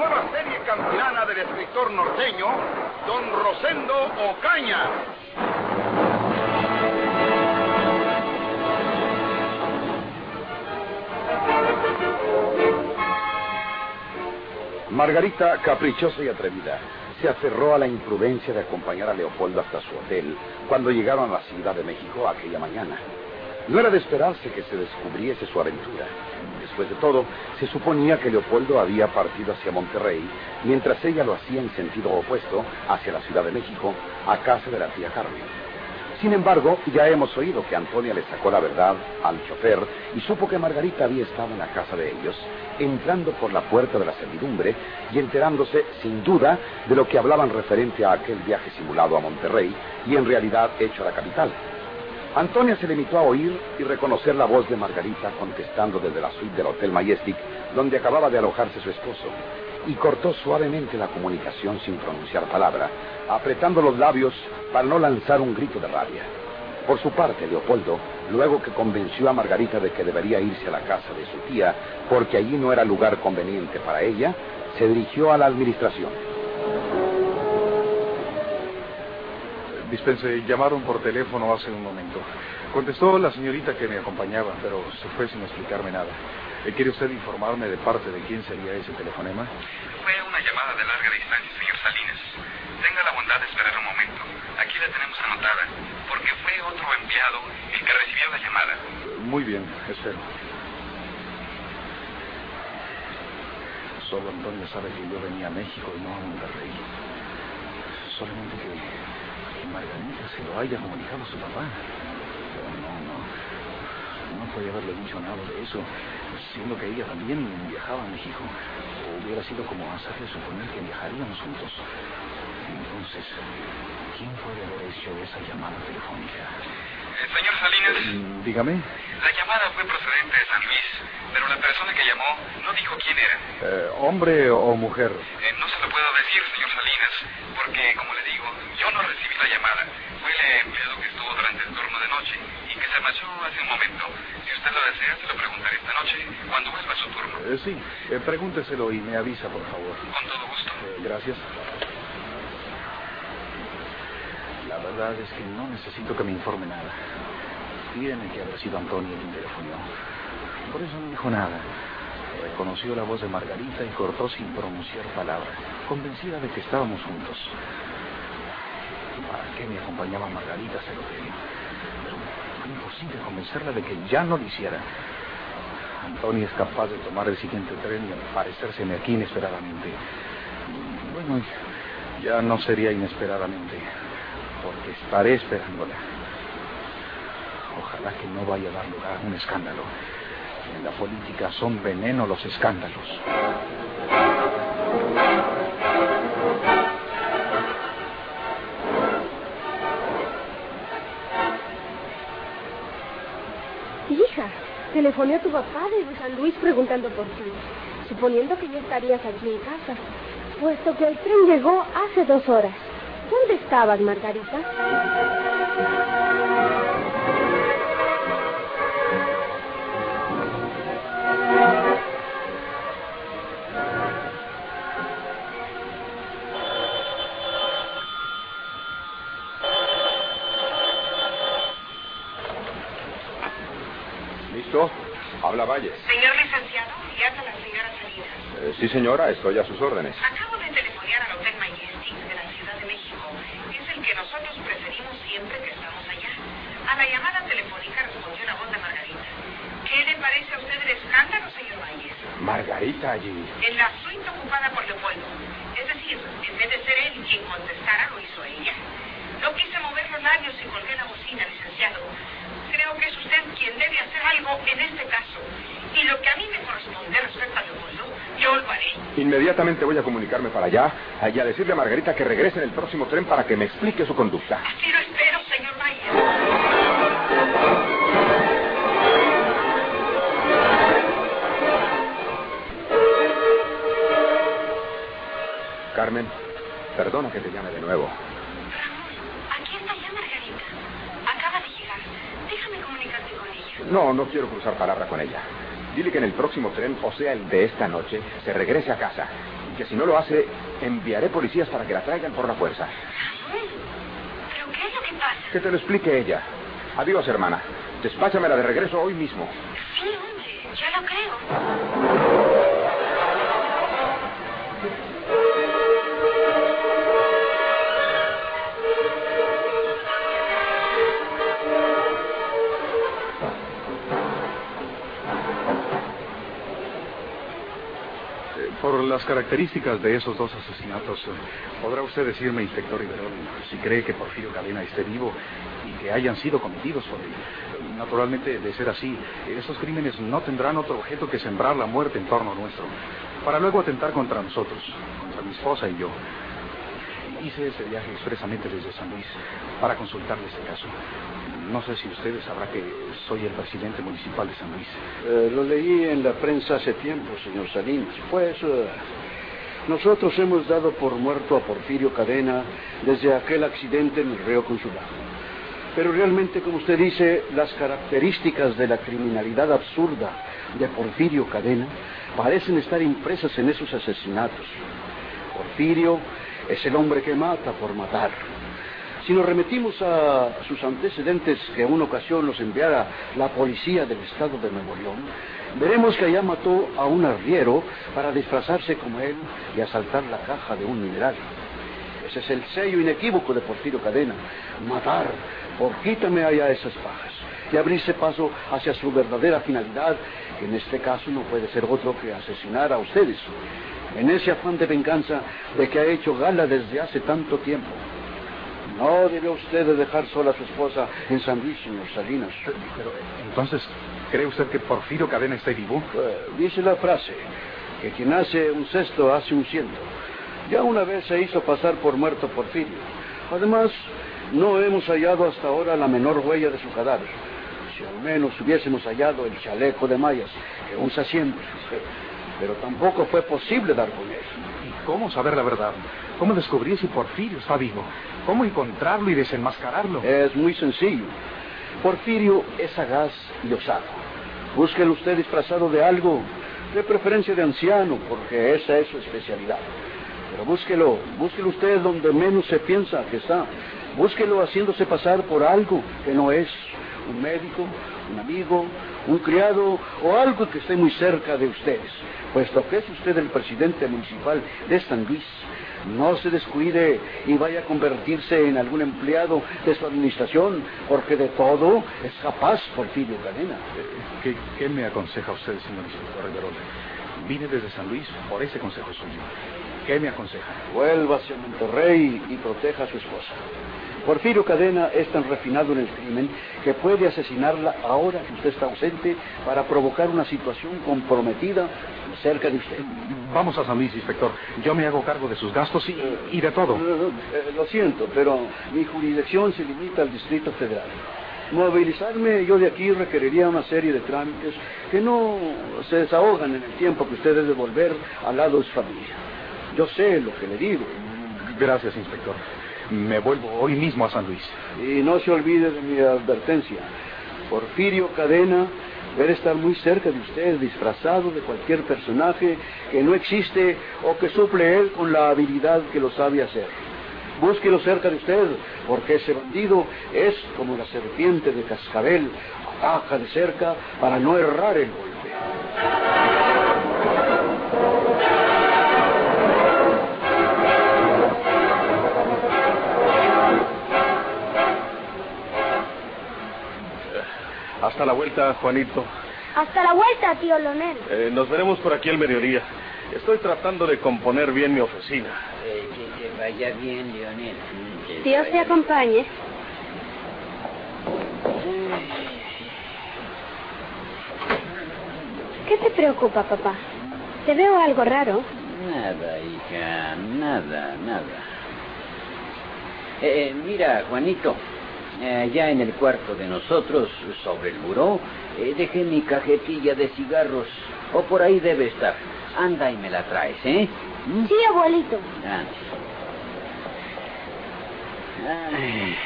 nueva serie campilana del escritor norteño, don Rosendo Ocaña. Margarita, caprichosa y atrevida, se aferró a la imprudencia de acompañar a Leopoldo hasta su hotel cuando llegaron a la Ciudad de México aquella mañana. No era de esperarse que se descubriese su aventura. Después de todo, se suponía que Leopoldo había partido hacia Monterrey, mientras ella lo hacía en sentido opuesto, hacia la Ciudad de México, a casa de la tía Carmen. Sin embargo, ya hemos oído que Antonia le sacó la verdad al chofer y supo que Margarita había estado en la casa de ellos, entrando por la puerta de la servidumbre y enterándose, sin duda, de lo que hablaban referente a aquel viaje simulado a Monterrey y en realidad hecho a la capital. Antonia se limitó a oír y reconocer la voz de Margarita contestando desde la suite del Hotel Majestic, donde acababa de alojarse su esposo, y cortó suavemente la comunicación sin pronunciar palabra, apretando los labios para no lanzar un grito de rabia. Por su parte, Leopoldo, luego que convenció a Margarita de que debería irse a la casa de su tía, porque allí no era lugar conveniente para ella, se dirigió a la administración. Dispense, llamaron por teléfono hace un momento. Contestó la señorita que me acompañaba, pero se fue sin explicarme nada. Eh, ¿Quiere usted informarme de parte de quién sería ese telefonema? Fue una llamada de larga distancia, señor Salinas. Tenga la bondad de esperar un momento. Aquí la tenemos anotada, porque fue otro empleado el que recibió la llamada. Muy bien, espero. Solo Antonio sabe que yo venía a México y no a Monterrey. Solamente que Margarita se lo haya comunicado a su papá. Pero no, no. No podía haberle dicho nada de eso, siendo que ella también viajaba a México. Hubiera sido como hacerle suponer que viajaríamos juntos. Entonces, ¿quién puede haber hecho esa llamada telefónica? Eh, señor Salinas, Mm, Dígame. la llamada fue procedente de San Luis, pero la persona que llamó no dijo quién era. Eh, ¿Hombre o mujer? Eh, no se lo puedo decir, señor Salinas, porque, como le digo, yo no recibí la llamada. Fue el empleado que estuvo durante el turno de noche y que se marchó hace un momento. Si usted lo desea, se lo preguntaré esta noche, cuando vuelva a su turno. Eh, sí, eh, pregúnteselo y me avisa, por favor. Eh, gracias. La verdad es que no necesito que me informe nada. Tiene que haber sido Antonio quien telefonió. Por eso no dijo nada. Reconoció la voz de Margarita y cortó sin pronunciar palabra, convencida de que estábamos juntos. ¿Para qué me acompañaba Margarita? Se lo pedí. Pero fue imposible convencerla de que ya no lo hiciera. Antonio es capaz de tomar el siguiente tren y aparecérseme aquí inesperadamente. Bueno, ya no sería inesperadamente, porque estaré esperándola. Ojalá que no vaya a dar lugar a un escándalo. En la política son veneno los escándalos. Telefoné a tu papá de San Luis preguntando por ti, suponiendo que ya estarías aquí en casa, puesto que el tren llegó hace dos horas. ¿Dónde estabas, Margarita? Señor licenciado, y habla la señora Salinas. Eh, sí, señora, estoy a sus órdenes. Acabo de telefonear al Hotel Majestic de la Ciudad de México. Es el que nosotros preferimos siempre que estamos allá. A la llamada telefónica respondió la voz de Margarita. ¿Qué le parece a usted el escándalo, señor Valles? Margarita allí. En la suite ocupada por Leopoldo. Es decir, en vez de ser él quien contestara, lo hizo ella. No quise mover los labios y colgué la bocina, licenciado. Creo que es usted quien debe hacer algo en este caso. Y lo que a mí me corresponde respecto a Leopoldo, yo lo haré. Inmediatamente voy a comunicarme para allá y a decirle a Margarita que regrese en el próximo tren para que me explique su conducta. Así lo espero, señor Mayer. Carmen, perdona que te llame de nuevo. Aquí está ya Margarita. Acaba de llegar. Déjame comunicarte con ella. No, no quiero cruzar palabra con ella. Dile que en el próximo tren, o sea, el de esta noche, se regrese a casa. Y que si no lo hace, enviaré policías para que la traigan por la fuerza. ¿Pero qué es lo que pasa? Que te lo explique ella. Adiós, hermana. Despáchamela de regreso hoy mismo. Sí, hombre, ya lo creo. Las características de esos dos asesinatos, eh, ¿podrá usted decirme, inspector Iberón, si cree que Porfirio Cadena esté vivo y que hayan sido cometidos por él? Naturalmente, de ser así, esos crímenes no tendrán otro objeto que sembrar la muerte en torno nuestro, para luego atentar contra nosotros, contra mi esposa y yo. Hice ese viaje expresamente desde San Luis para consultarle este caso. No sé si usted sabrá que soy el presidente municipal de San Luis. Eh, lo leí en la prensa hace tiempo, señor Salinas. Pues eh, nosotros hemos dado por muerto a Porfirio Cadena desde aquel accidente en el río Consulado. Pero realmente, como usted dice, las características de la criminalidad absurda de Porfirio Cadena parecen estar impresas en esos asesinatos. Porfirio es el hombre que mata por matar. Si nos remitimos a sus antecedentes que en una ocasión los enviara la policía del estado de Nuevo León, veremos que allá mató a un arriero para disfrazarse como él y asaltar la caja de un mineral. Ese es el sello inequívoco de Porfirio Cadena, matar por quítame allá esas pajas y abrirse paso hacia su verdadera finalidad, que en este caso no puede ser otro que asesinar a ustedes, en ese afán de venganza de que ha hecho gala desde hace tanto tiempo. No debe usted de dejar sola a su esposa en San Luis, señor Salinas. Pero, entonces, ¿cree usted que Porfirio Cadena esté vivo? Eh, dice la frase, que quien hace un cesto hace un ciento. Ya una vez se hizo pasar por muerto Porfirio. Además, no hemos hallado hasta ahora la menor huella de su cadáver. Si al menos hubiésemos hallado el chaleco de mallas que usa siempre. Pero tampoco fue posible dar con él. ¿Y cómo saber la verdad? ¿Cómo descubrir si Porfirio está vivo? ¿Cómo encontrarlo y desenmascararlo? Es muy sencillo. Porfirio es sagaz y osado. Búsquelo usted disfrazado de algo, de preferencia de anciano, porque esa es su especialidad. Pero búsquelo, búsquelo usted donde menos se piensa que está. Búsquelo haciéndose pasar por algo que no es. Un médico, un amigo, un criado o algo que esté muy cerca de ustedes. Puesto que es usted el presidente municipal de San Luis, no se descuide y vaya a convertirse en algún empleado de su administración, porque de todo es capaz Porfirio Cadena. ¿Qué, qué me aconseja usted, señor inspector Riverol? Vine desde San Luis por ese consejo suyo. ¿Qué me aconseja? Vuelva hacia Monterrey y proteja a su esposa. Porfirio Cadena es tan refinado en el crimen que puede asesinarla ahora que usted está ausente para provocar una situación comprometida cerca de usted. Vamos a San Luis, inspector. Yo me hago cargo de sus gastos y, y de todo. Eh, lo siento, pero mi jurisdicción se limita al Distrito Federal. Movilizarme yo de aquí requeriría una serie de trámites que no se desahogan en el tiempo que usted debe volver al lado de su familia. Yo sé lo que le digo. Gracias, inspector. Me vuelvo hoy mismo a San Luis. Y no se olvide de mi advertencia. Porfirio Cadena debe estar muy cerca de usted, disfrazado de cualquier personaje que no existe o que suple él con la habilidad que lo sabe hacer. Búsquelo cerca de usted, porque ese bandido es como la serpiente de cascabel, ataca de cerca para no errar el golpe. Hasta la vuelta, Juanito. Hasta la vuelta, tío Lonel. Eh, nos veremos por aquí al mediodía. Estoy tratando de componer bien mi oficina. Eh, que te vaya bien, Leonel. Que Dios te acompañe. ¿Qué te preocupa, papá? Te veo algo raro. Nada, hija, nada, nada. Eh, mira, Juanito, allá en el cuarto de nosotros, sobre el buró, eh, dejé mi cajetilla de cigarros. O por ahí debe estar. Anda y me la traes, ¿eh? ¿Mm? Sí, abuelito. Ay.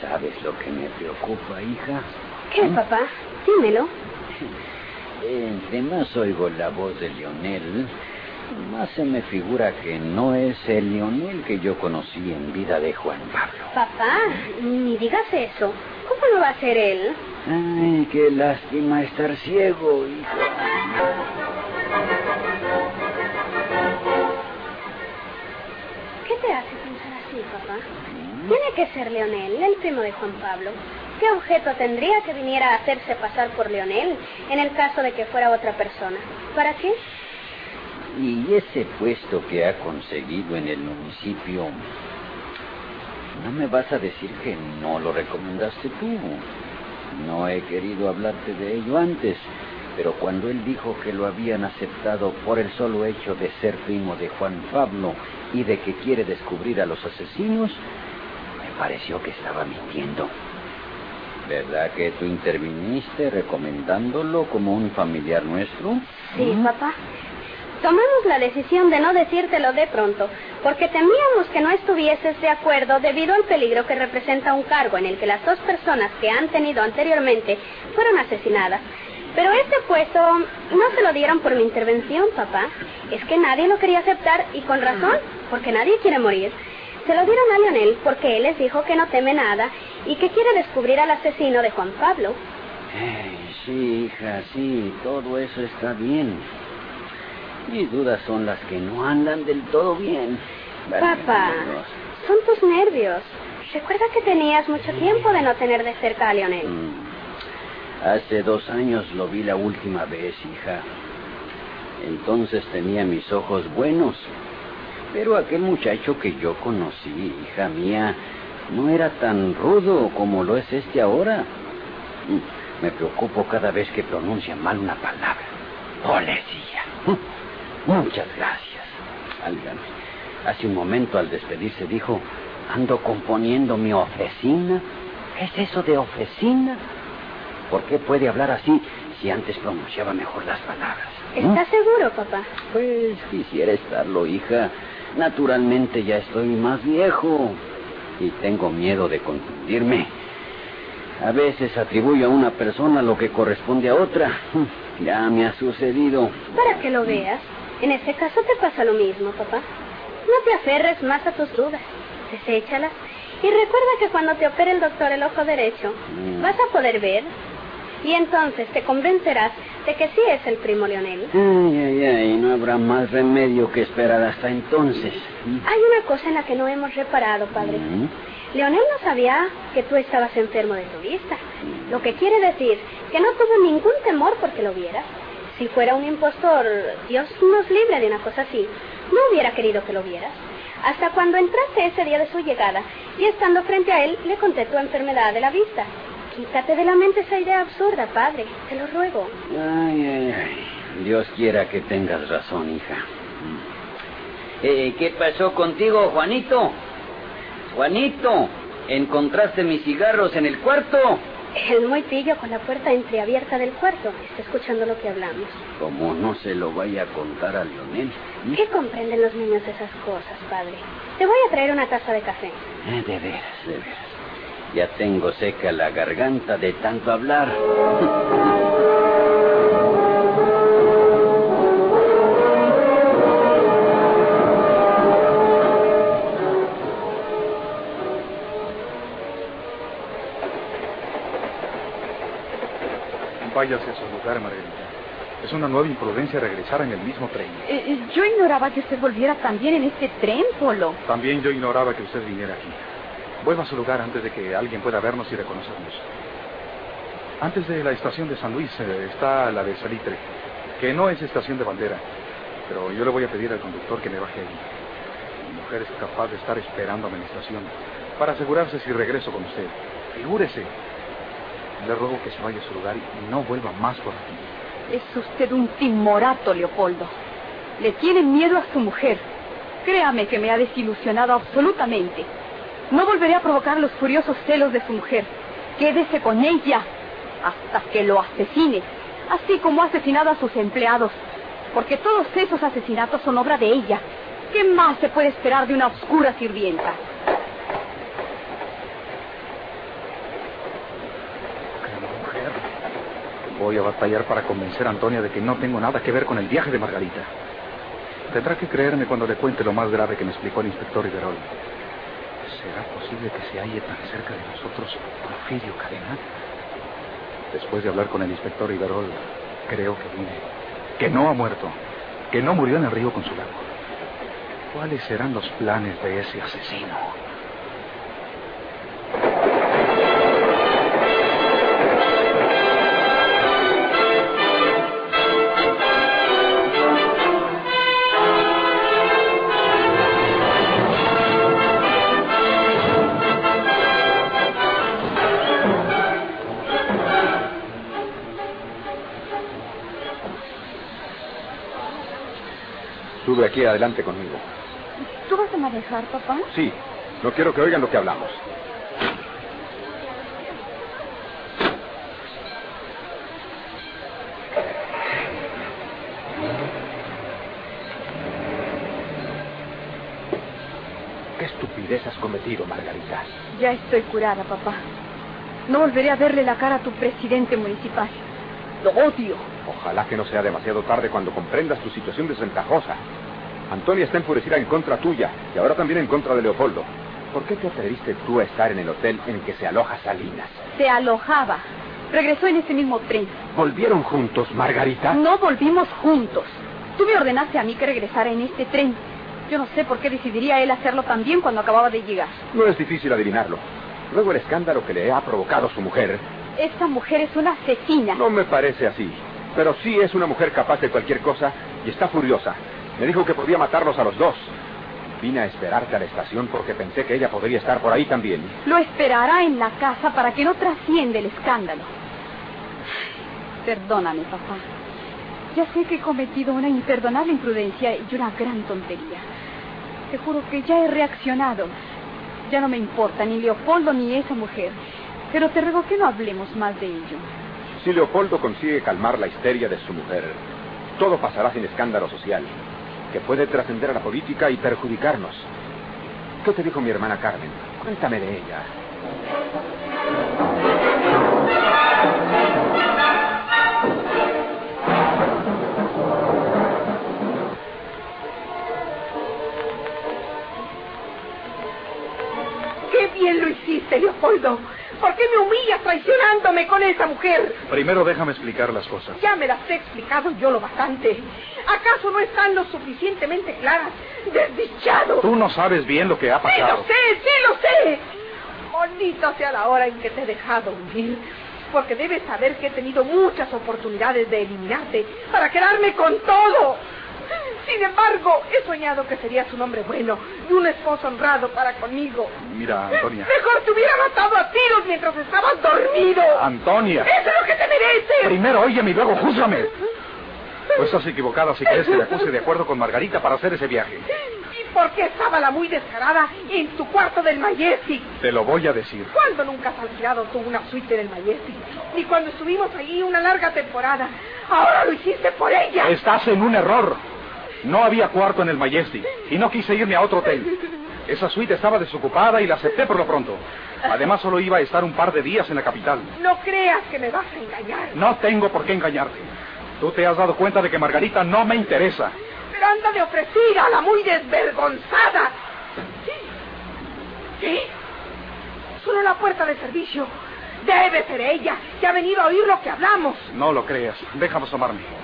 ¿Sabes lo que me preocupa, hija? ¿Qué, papá? Dímelo. Entre más oigo la voz de Lionel, más se me figura que no es el Lionel que yo conocí en vida de Juan Pablo. Papá, ni digas eso. ¿Cómo no va a ser él? Ay, qué lástima estar ciego, hijo. ¿Qué te hace pensar así, papá? Tiene que ser Leonel, el primo de Juan Pablo. ¿Qué objeto tendría que viniera a hacerse pasar por Leonel en el caso de que fuera otra persona? ¿Para qué? Y ese puesto que ha conseguido en el municipio, ¿no me vas a decir que no lo recomendaste tú? No he querido hablarte de ello antes, pero cuando él dijo que lo habían aceptado por el solo hecho de ser primo de Juan Pablo y de que quiere descubrir a los asesinos, me pareció que estaba mintiendo. ¿Verdad que tú interviniste recomendándolo como un familiar nuestro? Sí, papá. Tomamos la decisión de no decírtelo de pronto, porque temíamos que no estuvieses de acuerdo debido al peligro que representa un cargo en el que las dos personas que han tenido anteriormente fueron asesinadas. Pero este puesto no se lo dieron por mi intervención, papá. Es que nadie lo quería aceptar y con razón, porque nadie quiere morir. Se lo dieron a Lionel porque él les dijo que no teme nada y que quiere descubrir al asesino de Juan Pablo. Sí, hija, sí, todo eso está bien. Mis dudas son las que no andan del todo bien. Papá, son tus nervios. Recuerda que tenías mucho tiempo de no tener de cerca a Lionel. Mm. Hace dos años lo vi la última vez, hija. Entonces tenía mis ojos buenos. Pero aquel muchacho que yo conocí, hija mía, no era tan rudo como lo es este ahora. Mm, Me preocupo cada vez que pronuncia mal una palabra. Policía. Muchas gracias. Válgame. Hace un momento al despedirse dijo, ando componiendo mi oficina. ¿Qué es eso de oficina? ¿Por qué puede hablar así si antes pronunciaba mejor las palabras? ¿Estás seguro, papá? Pues quisiera estarlo, hija. Naturalmente ya estoy más viejo y tengo miedo de confundirme. A veces atribuyo a una persona lo que corresponde a otra. Ya me ha sucedido. Para que lo veas. En ese caso te pasa lo mismo, papá. No te aferres más a tus dudas. Deséchalas. Y recuerda que cuando te opere el doctor el ojo derecho, Mm. vas a poder ver. Y entonces te convencerás de que sí es el primo Leonel. Ay, ay, ay, no habrá más remedio que esperar hasta entonces. Hay una cosa en la que no hemos reparado, padre. Mm. Leonel no sabía que tú estabas enfermo de tu vista. Lo que quiere decir que no tuvo ningún temor porque lo vieras. Si fuera un impostor, Dios nos libre de una cosa así, no hubiera querido que lo vieras. Hasta cuando entraste ese día de su llegada y estando frente a él le conté tu enfermedad de la vista. Quítate de la mente esa idea absurda, padre. Te lo ruego. Ay, ay, ay. Dios quiera que tengas razón, hija. Eh, ¿Qué pasó contigo, Juanito? Juanito, ¿encontraste mis cigarros en el cuarto? El muy pillo con la puerta entreabierta del cuarto. Está escuchando lo que hablamos. Como no se lo vaya a contar a Lionel. ¿Qué comprenden los niños de esas cosas, padre? Te voy a traer una taza de café. Eh, de veras, de veras. Ya tengo seca la garganta de tanto hablar. Váyase a su lugar, Margarita. Es una nueva imprudencia regresar en el mismo tren. Eh, yo ignoraba que usted volviera también en este tren, Polo. También yo ignoraba que usted viniera aquí. Vuelva a su lugar antes de que alguien pueda vernos y reconocernos. Antes de la estación de San Luis eh, está la de Salitre, que no es estación de bandera. Pero yo le voy a pedir al conductor que me baje allí. Mi mujer es capaz de estar esperando a mi estación para asegurarse si regreso con usted. Figúrese. Le ruego que se vaya a su lugar y no vuelva más por aquí. Es usted un timorato, Leopoldo. Le tiene miedo a su mujer. Créame que me ha desilusionado absolutamente. No volveré a provocar los furiosos celos de su mujer. Quédese con ella hasta que lo asesine, así como ha asesinado a sus empleados. Porque todos esos asesinatos son obra de ella. ¿Qué más se puede esperar de una oscura sirvienta? mujer. Voy a batallar para convencer a Antonia de que no tengo nada que ver con el viaje de Margarita. Tendrá que creerme cuando le cuente lo más grave que me explicó el inspector Iberol. ¿Será posible que se halle tan cerca de nosotros Porfirio Cadena? Después de hablar con el inspector Iberol, creo que vive. Que no ha muerto. Que no murió en el río Consulado. ¿Cuáles serán los planes de ese asesino? Aquí adelante conmigo. ¿Tú vas a manejar, papá? Sí, no quiero que oigan lo que hablamos. ¿Qué estupidez has cometido, Margarita? Ya estoy curada, papá. No volveré a verle la cara a tu presidente municipal. Lo odio. Ojalá que no sea demasiado tarde cuando comprendas tu situación desventajosa. Antonia está enfurecida en contra tuya y ahora también en contra de Leopoldo. ¿Por qué te atreviste tú a estar en el hotel en que se aloja Salinas? Se alojaba. Regresó en ese mismo tren. ¿Volvieron juntos, Margarita? No volvimos juntos. Tú me ordenaste a mí que regresara en este tren. Yo no sé por qué decidiría él hacerlo también cuando acababa de llegar. No es difícil adivinarlo. Luego el escándalo que le ha provocado su mujer. Esa mujer es una asesina. No me parece así. Pero sí es una mujer capaz de cualquier cosa y está furiosa. Me dijo que podía matarlos a los dos. Vine a esperarte a la estación porque pensé que ella podría estar por ahí también. Lo esperará en la casa para que no trascienda el escándalo. Perdóname, papá. Ya sé que he cometido una imperdonable imprudencia y una gran tontería. Te juro que ya he reaccionado. Ya no me importa ni Leopoldo ni esa mujer. Pero te ruego que no hablemos más de ello. Si Leopoldo consigue calmar la histeria de su mujer, todo pasará sin escándalo social, que puede trascender a la política y perjudicarnos. ¿Qué te dijo mi hermana Carmen? Cuéntame de ella. ¡Qué bien lo hiciste, Leopoldo! ¿Por qué me humillas traicionándome con esa mujer? Primero déjame explicar las cosas. Ya me las he explicado yo lo bastante. ¿Acaso no están lo suficientemente claras? ¡Desdichado! Tú no sabes bien lo que ha ¡Sí pasado. lo sé! ¡Sí lo sé! Bonita sea la hora en que te he dejado vivir. Porque debes saber que he tenido muchas oportunidades de eliminarte para quedarme con todo. Sin embargo, he soñado que serías un hombre bueno y un esposo honrado para conmigo. Mira, Antonia. Mejor te hubiera matado a tiros mientras estabas dormido. Antonia. ¡Eso es lo que te mereces! Primero óyeme y luego júzgame. Tú estás equivocada si crees que le acuse de acuerdo con Margarita para hacer ese viaje. ¿Y por qué estaba la muy descarada en tu cuarto del Majestic? Te lo voy a decir. ¿Cuándo nunca has alquilado tú una suite en el Majestic? Ni cuando estuvimos allí una larga temporada. Ahora lo hiciste por ella. Estás en un error. No había cuarto en el Majestic y no quise irme a otro hotel. Esa suite estaba desocupada y la acepté por lo pronto. Además, solo iba a estar un par de días en la capital. No creas que me vas a engañar. No tengo por qué engañarte. Tú te has dado cuenta de que Margarita no me interesa. Pero anda de ofrecida, la muy desvergonzada. ¿Qué? Solo la puerta de servicio. Debe ser ella, que ha venido a oír lo que hablamos. No lo creas. Déjame asomarme.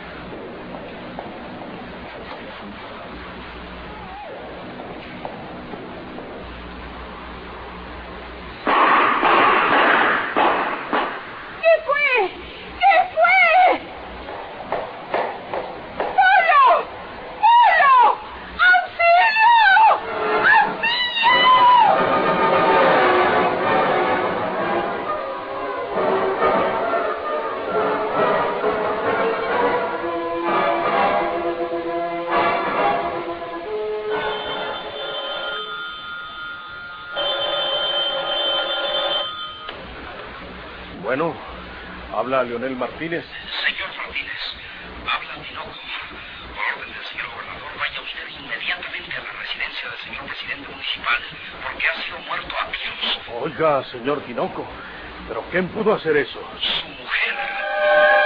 Bueno, habla Leonel Martínez. Señor Martínez, habla Tinoco. Por orden del señor gobernador, vaya usted inmediatamente a la residencia del señor presidente municipal, porque ha sido muerto a tiros. Oiga, señor Tinoco, ¿pero quién pudo hacer eso? Su mujer.